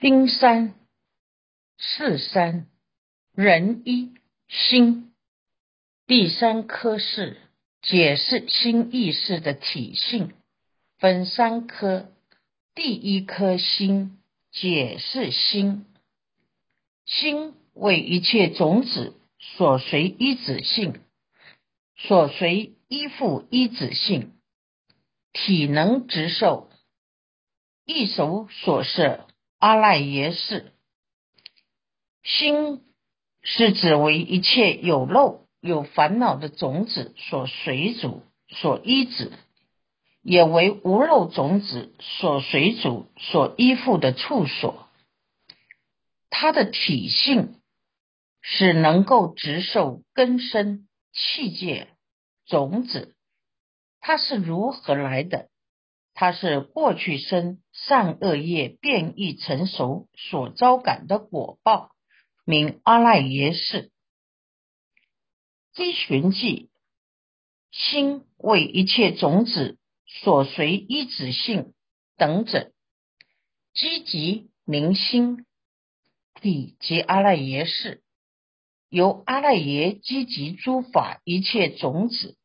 丁三、四三、人一、心。第三科是解释心意识的体性，分三科。第一颗心解释心，心为一切种子所随依止性，所随依附依止性，体能直受，一手所摄。阿赖耶识，心是指为一切有漏有烦恼的种子所随主、所依止，也为无漏种子所随主、所依附的处所。它的体性是能够直受根生气界种子，它是如何来的？它是过去生善恶业变异成熟所招感的果报，名阿赖耶识。积寻记，心为一切种子所随依止性等者，积极明心体及阿赖耶识，由阿赖耶积极诸法一切种子，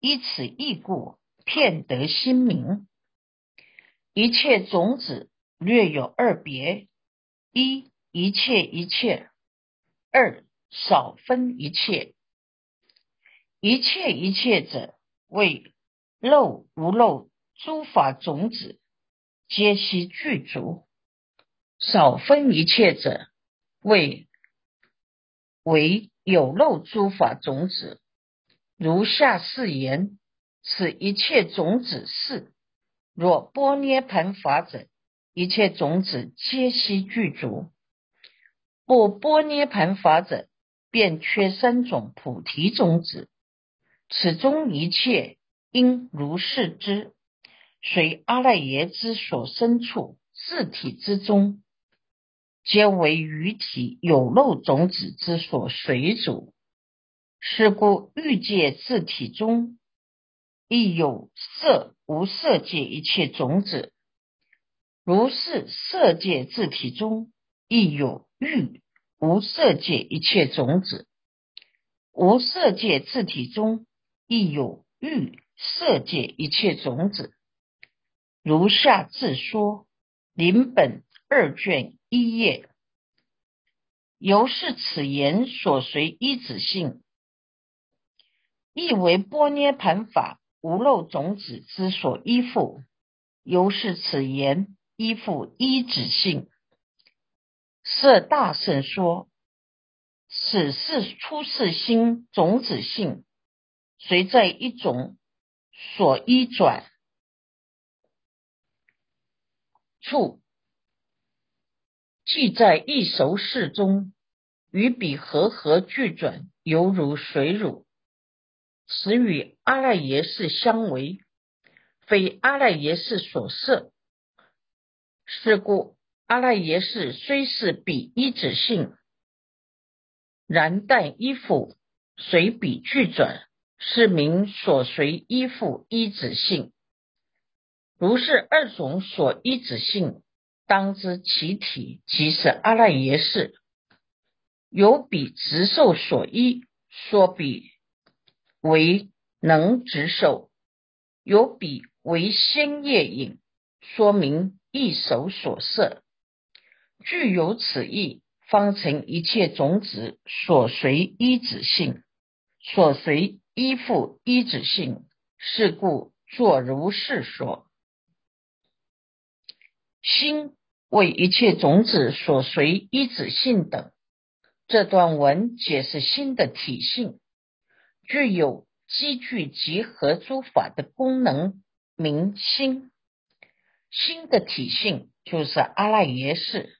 依此义故。片得心明，一切种子略有二别：一一切一切，二少分一切。一切一切者，为漏无漏诸法种子，皆悉具足；少分一切者，为为有漏诸法种子。如下四言。此一切种子是，若波涅盘法者，一切种子皆悉具足；不波涅盘法者，便缺三种菩提种子。此中一切应如是知，随阿赖耶之所生处自体之中，皆为余体有漏种子之所随主。是故欲界自体中。亦有色无色界一切种子，如是色界自体中亦有欲无色界一切种子，无色界自体中亦有欲色界一切种子。如下自说临本二卷一页，由是此言所随依止性，亦为波涅盘法。无漏种子之所依附，由是此言依附依止性。设大圣说：此是出世心种子性，随在一种所依转处，即在一熟事中，与彼合合俱转，犹如水乳。此与阿赖耶识相违，非阿赖耶识所设。是故阿赖耶识虽是彼一指性，然但依附随彼俱转，是名所随依附一指性。如是二种所依指性，当知其体即是阿赖耶识，由彼直受所依，说彼。为能执受，有彼为先业引，说明一手所摄，具有此意，方成一切种子所随依止性，所随依附依止性。是故作如是说。心为一切种子所随依止性等。这段文解释心的体性。具有积聚集合诸法的功能，明心。心的体性就是阿赖耶识。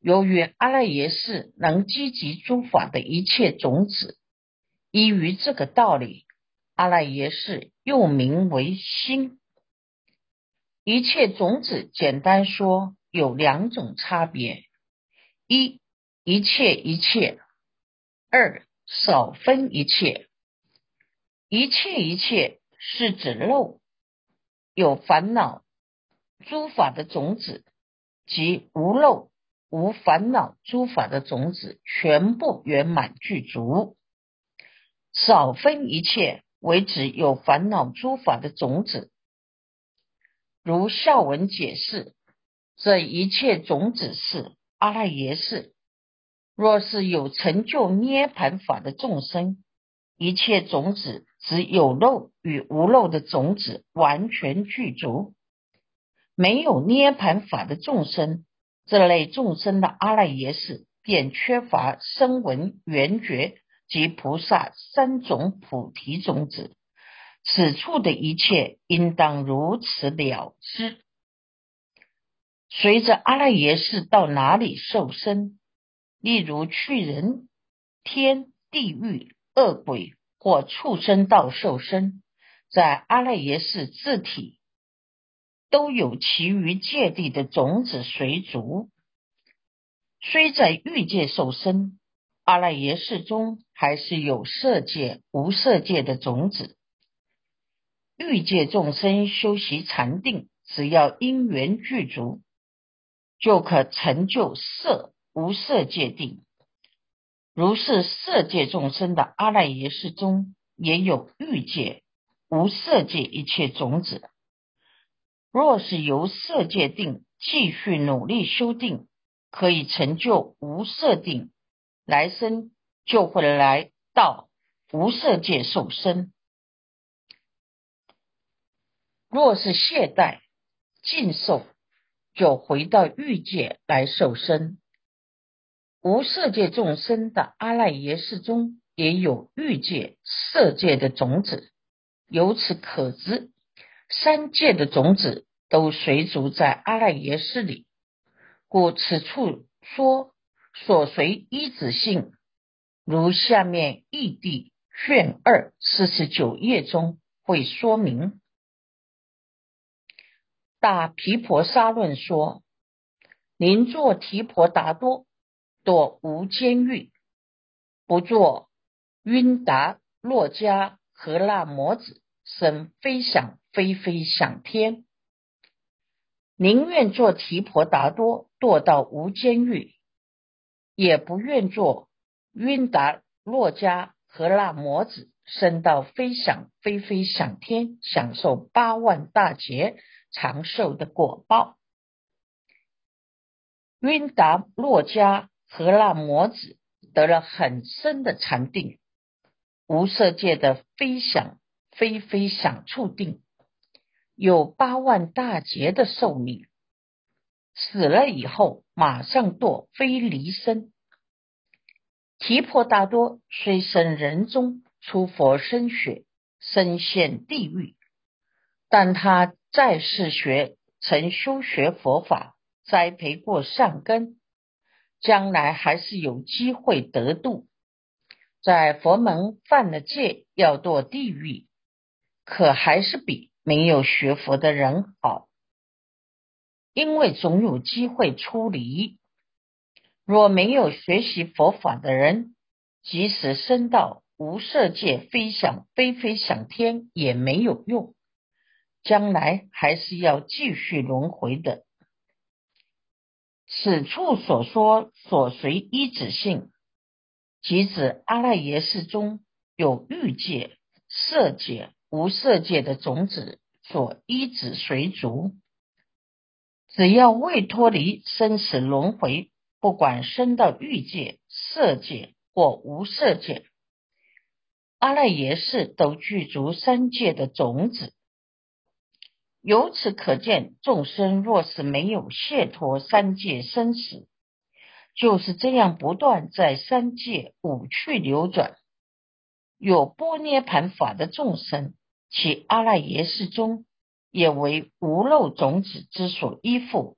由于阿赖耶识能积集诸法的一切种子，依于这个道理，阿赖耶识又名为心。一切种子，简单说有两种差别：一，一切一切；二，少分一切。一切一切是指漏有烦恼诸法的种子，即无漏、无烦恼诸法的种子，全部圆满具足。少分一切，为指有烦恼诸法的种子。如孝文解释，这一切种子是阿赖耶识。若是有成就涅盘法的众生，一切种子只有漏与无漏的种子完全具足。没有涅盘法的众生，这类众生的阿赖耶识便缺乏声闻缘觉及菩萨三种菩提种子。此处的一切应当如此了知。随着阿赖耶识到哪里受身，例如去人天地狱恶鬼或畜生道受生，在阿赖耶识自体。都有其余界地的种子随逐，虽在欲界受生，阿赖耶识中还是有色界、无色界的种子。欲界众生修习禅定，只要因缘具足，就可成就色无色界定。如是色界众生的阿赖耶识中，也有欲界、无色界一切种子。若是由色界定继续努力修定，可以成就无色定，来生就会来到无色界受生。若是懈怠尽受，就回到欲界来受生。无色界众生的阿赖耶识中也有欲界、色界的种子，由此可知。三界的种子都随逐在阿赖耶识里，故此处说所随依止性，如下面义地卷二四十九页中会说明。大毗婆沙论说：宁作提婆达多，堕无间狱；不作晕达洛迦和那摩子，生飞翔。飞飞想天，宁愿做提婆达多堕到无间狱，也不愿做晕达洛迦和那摩子升到飞翔飞飞想天，享受八万大劫长寿的果报。晕达洛迦和那摩子得了很深的禅定，无色界的非想非非想处定。有八万大劫的寿命，死了以后马上堕非离身。提婆达多虽生人中，出佛身血，身陷地狱，但他在世学曾修学佛法，栽培过善根，将来还是有机会得度。在佛门犯了戒，要堕地狱，可还是比。没有学佛的人好，因为总有机会出离。若没有学习佛法的人，即使升到无色界飞翔飞飞翔天也没有用，将来还是要继续轮回的。此处所说所随依止性，即指阿赖耶识中有欲界、色界。无色界的种子所依止随逐，只要未脱离生死轮回，不管生到欲界、色界或无色界，阿赖耶识都具足三界的种子。由此可见，众生若是没有解脱三界生死，就是这样不断在三界五趣流转。有波涅盘法的众生。其阿赖耶识中也为无漏种子之所依附，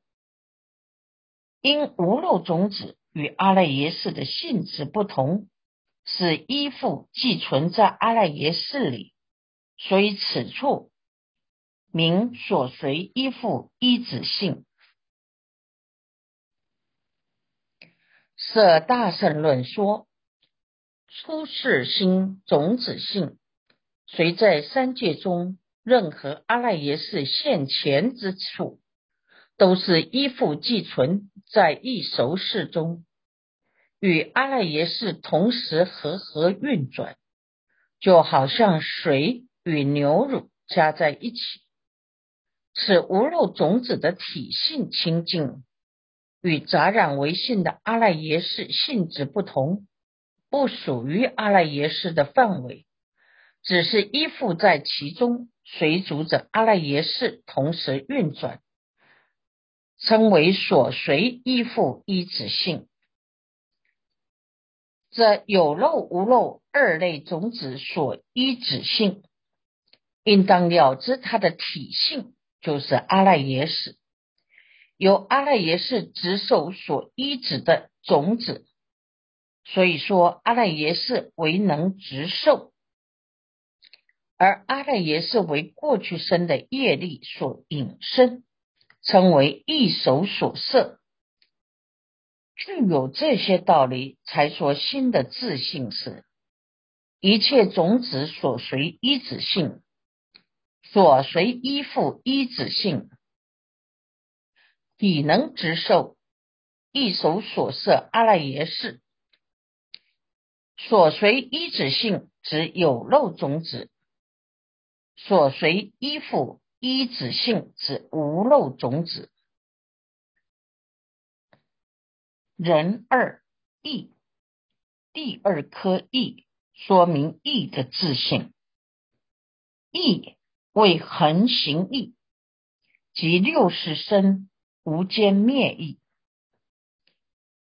因无漏种子与阿赖耶识的性质不同，是依附寄存在阿赖耶识里，所以此处名所随依附依止性。舍大圣论说，出世心种子性。随在三界中任何阿赖耶识现前之处，都是依附寄存在一熟事中，与阿赖耶识同时和合运转，就好像水与牛乳加在一起。此无漏种子的体性清净，与杂染为性的阿赖耶识性质不同，不属于阿赖耶识的范围，只是依附在其中，随逐着阿赖耶识同时运转。称为所随依附依止性，这有漏无漏二类种子所依止性，应当了知它的体性就是阿赖耶识，由阿赖耶识执受所依止的种子，所以说阿赖耶识为能执受，而阿赖耶识为过去生的业力所引生。称为一手所摄，具有这些道理，才说心的自信是一切种子所随依止性，所随依附依子性，体能直受一手所摄阿赖耶识，所随依止性指有漏种子，所随依附。一子性指无漏种子，人二义第二颗义说明义的自性，义为恒行义，即六世生无间灭义。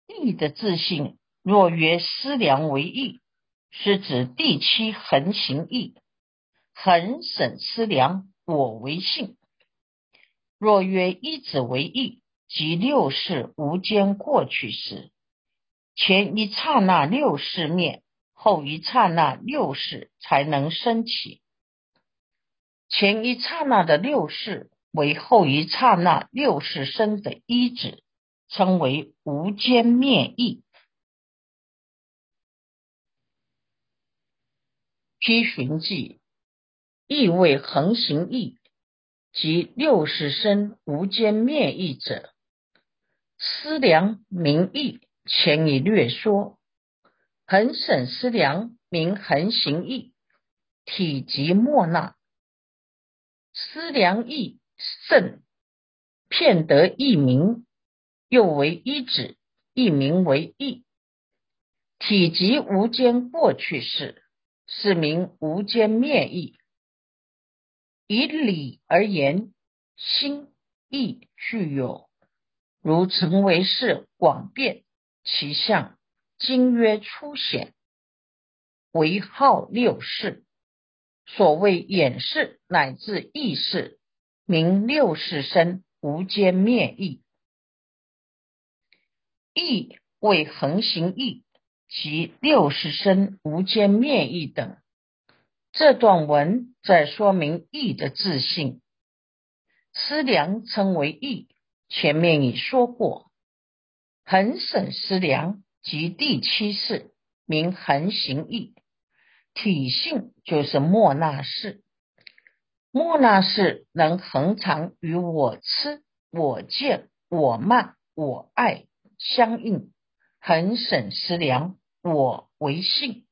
义的自信若曰思量为义，是指第七恒行义，恒审思量。我为性，若曰一子为义，即六世无间过去时，前一刹那六世灭，后一刹那六世才能升起。前一刹那的六世为后一刹那六世生的一子，称为无间灭义。批寻记。意为恒行义，即六世生无间灭义者。思量名义，前已略说。恒审思量名恒行义，体即莫那。思量义甚，骗得一名，又为一指，一名为义。体即无间过去式，是名无间灭义。以理而言，心意具有，如成为是广变其相，今曰初显，为号六世。所谓眼识乃至意识，名六世身无间灭意。意为恒行意，即六世身无间灭意等。这段文在说明意的自信，思量称为意。前面已说过，恒审思量即第七世，名恒行意。体性就是莫那式，莫那式能恒常与我痴、我见、我慢、我爱相应。恒审思量，我为性。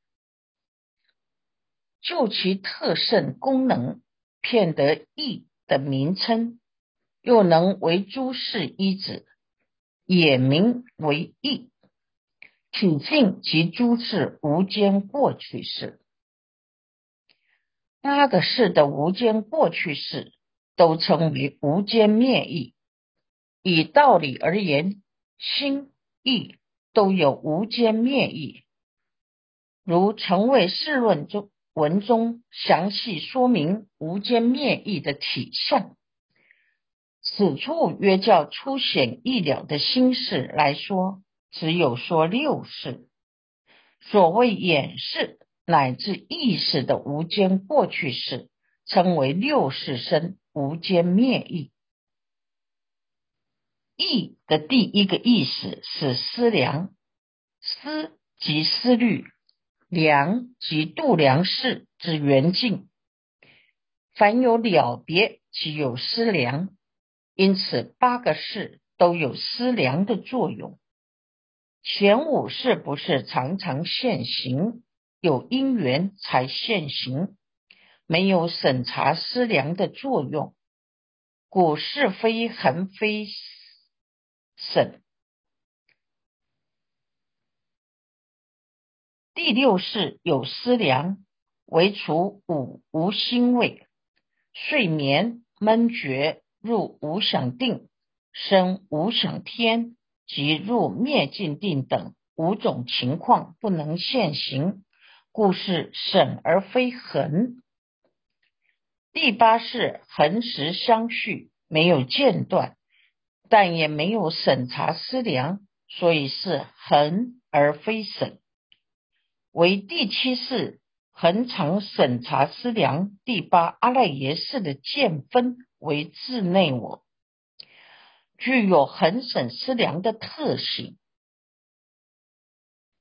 就其特胜功能，骗得义的名称，又能为诸事依止，也名为义。体性及诸事无间过去式，八个事的无间过去式，都称为无间灭义。以道理而言，心意都有无间灭义。如《成为世论》中。文中详细说明无间灭意的体相，此处约较粗显意了的心事来说，只有说六世。所谓眼识乃至意识的无间过去式，称为六世生无间灭意。意的第一个意识是思量，思即思虑。量即度量事之缘境，凡有了别，即有思量。因此八个事都有思量的作用。前五事不是常常现行，有因缘才现行，没有审查思量的作用，故是非恒非审。第六是有思量，唯除五无心位，睡眠闷觉入无想定，生无想天。即入灭尽定等五种情况不能现行，故是省而非恒。第八是恒时相续，没有间断，但也没有审查思量，所以是恒而非省。为第七是恒常审查思量。第八阿赖耶识的见分为自内我。具有恒审思量的特性。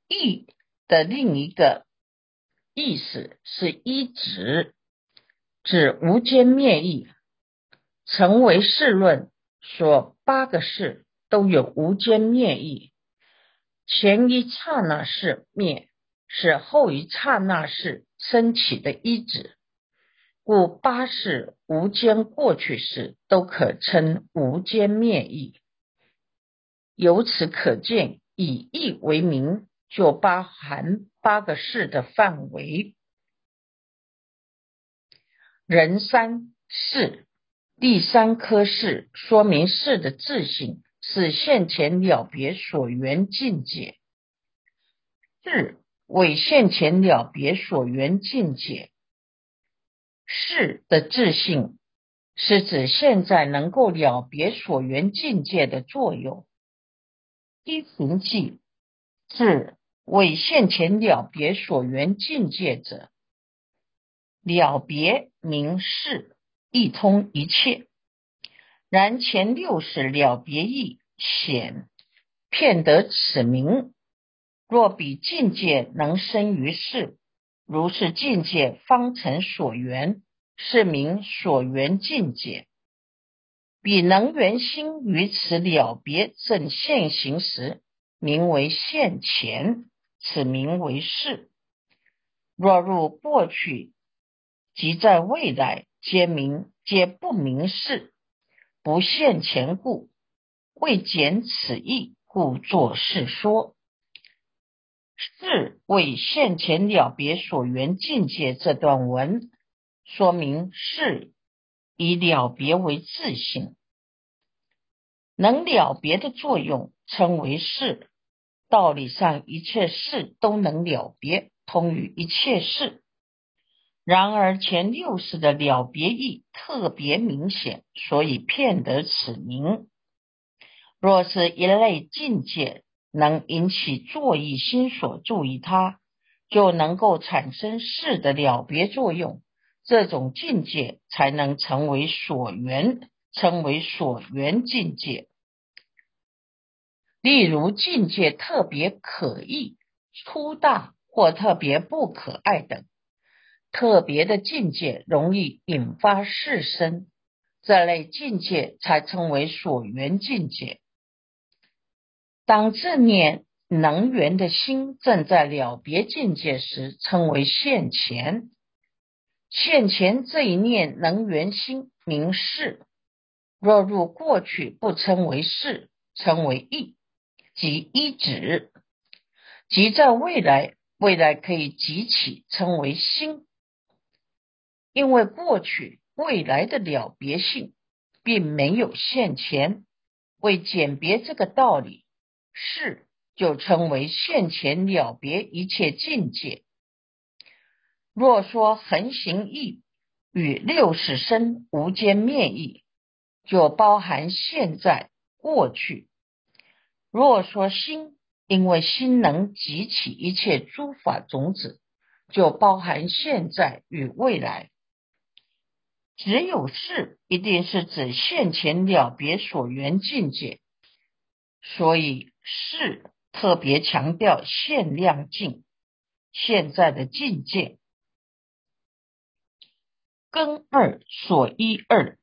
意的另一个意思是一指，指无间灭意。成为世论说八个事都有无间灭意，前一刹那是灭，是后一刹那是升起的一指。故八世无间过去式都可称无间灭意。由此可见，以义为名，就包含八个事的范围。人三世第三科事，说明事的自性是现前了别所缘境界。是为现前了别所缘境界。是的自性，是指现在能够了别所缘境界的作用。一行记是为现前了别所缘境界者，了别名是一通一切。然前六是了别意显，骗得此名。若比境界能生于世。如是境界方成所缘，是名所缘境界。彼能缘心于此了别正现行时，名为现前，此名为事。若入过去，即在未来，皆明皆不明事，不现前故，未减此意，故作是说。是为现前了别所缘境界这段文说明是以了别为自性，能了别的作用称为是。道理上一切事都能了别，通于一切事。然而前六世的了别意特别明显，所以骗得此名。若是一类境界。能引起作意心所注意，它就能够产生事的了别作用。这种境界才能成为所缘，称为所缘境界。例如境界特别可意、粗大或特别不可爱等，特别的境界容易引发事生，这类境界才称为所缘境界。当正念能源的心正在了别境界时，称为现前。现前这一念能源心名事。若入过去，不称为事，称为意，即一指。即在未来，未来可以集起，称为心。因为过去、未来的了别性，并没有现前。为简别这个道理。是就称为现前了别一切境界。若说恒行意与六十生无间灭意，就包含现在、过去。若说心，因为心能集起一切诸法种子，就包含现在与未来。只有是，一定是指现前了别所缘境界。所以。是特别强调限量境，现在的境界。根二所依二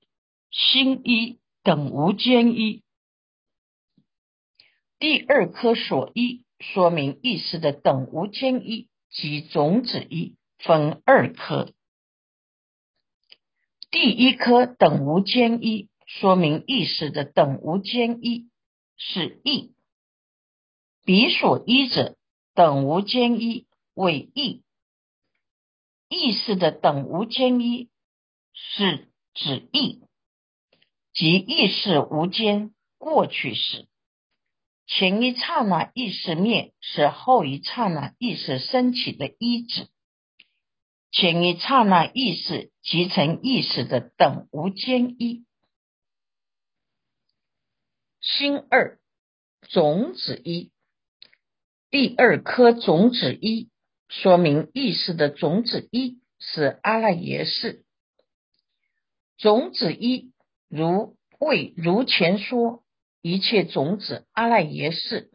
心一等无间一。第二颗所依，说明意识的等无间一及种子一分二颗。第一颗等无间一，说明意识的等无间一是意，彼所依者等无间一为意。意识的等无间一是指意，即意识无间过去时，前一刹那意识灭是后一刹那意识升起的一指，前一刹那意识即成意识的等无间一。心二种子一，第二颗种子一。说明意识的种子一是阿赖耶识，种子一如为如前说，一切种子阿赖耶识，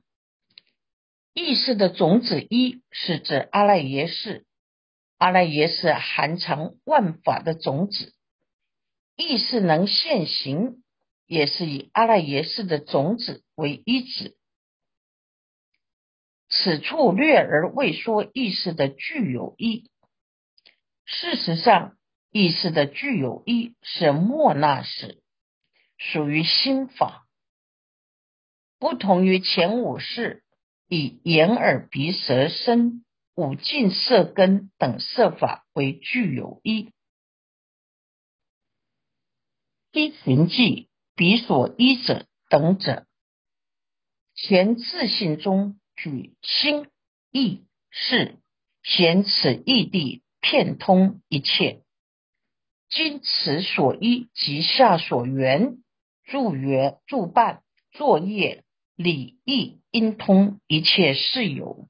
意识的种子一是指阿赖耶识，阿赖耶识含藏万法的种子，意识能现行，也是以阿赖耶识的种子为一指。此处略而未说意识的具有一。事实上，意识的具有一是莫那识，属于心法，不同于前五识以眼耳鼻舌身五境色根等色法为具有一。依寻迹彼所依者等者，前自信中。举心意识，显此异地遍通一切。今此所依及下所缘，助缘助伴作业理义应通一切事有。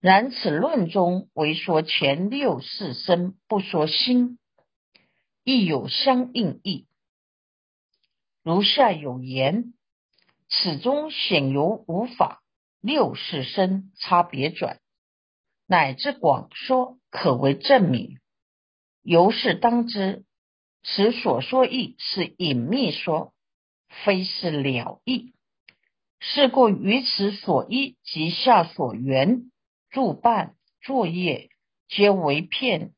然此论中唯说前六世身，不说心，亦有相应义。如下有言。此中显由无法六世身差别转，乃至广说可为证明。由是当知，此所说义是隐秘说，非是了义。是故于此所依及下所缘助办作业，皆为片，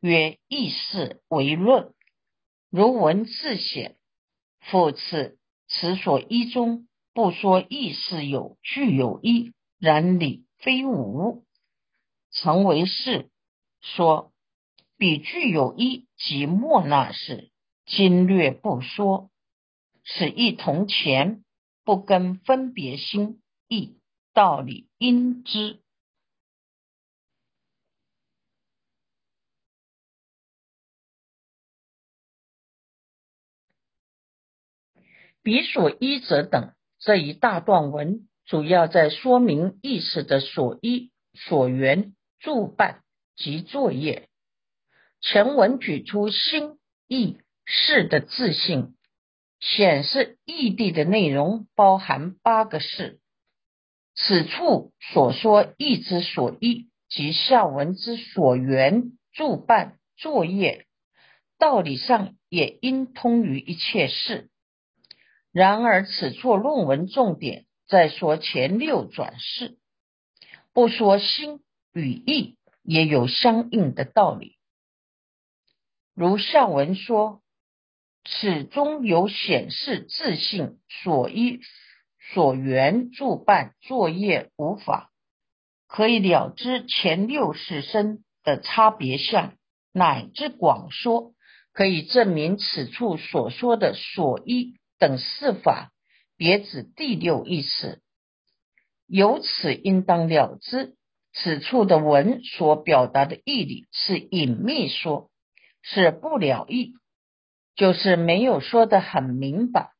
曰意事为论。如文字显，复次。此所依中不说意是有具有一，然理非无，成为是。说彼具有一即莫那是，今略不说，此一同前不跟分别心意道理应知。彼所依者等这一大段文，主要在说明意识的所依、所缘、助办及作业。前文举出心意识的自信，显示义地的内容包含八个事。此处所说意之所依及下文之所缘、助办、作业，道理上也应通于一切事。然而，此处论文重点在说前六转世，不说心与意也有相应的道理。如下文说，此中有显示自信所依、所缘助办作业无法，可以了知前六世身的差别相，乃至广说，可以证明此处所说的所依。等四法别指第六意识，由此应当了知，此处的文所表达的义理是隐秘说，是不了义，就是没有说的很明白，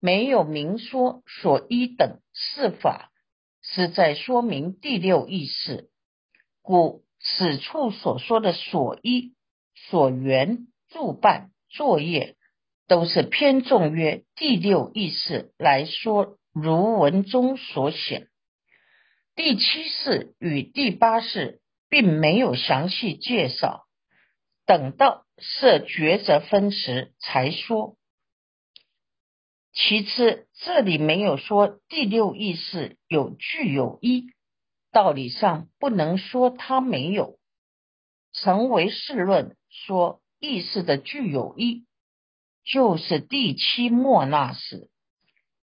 没有明说所依等四法是在说明第六意识，故此处所说的所依、所缘、助办、作业。都是偏重于第六意识来说，如文中所显。第七世与第八世并没有详细介绍，等到设抉择分时才说。其次，这里没有说第六意识有具有一，道理上不能说它没有。成为世论说意识的具有一，就是第七末那时。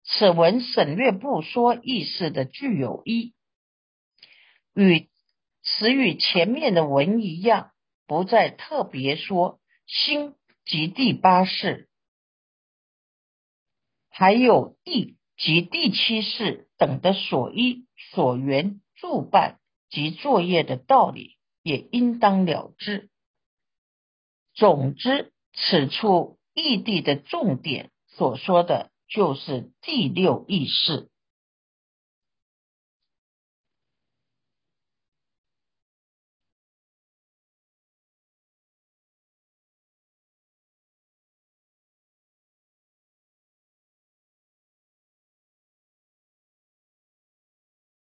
此文省略不说意识的具有一，与此与前面的文一样，不再特别说心及第八世，还有地及第七世等的所依、所缘、助办及作业的道理，也应当了之。总之，此处异地的重点所说的。就是第六意识。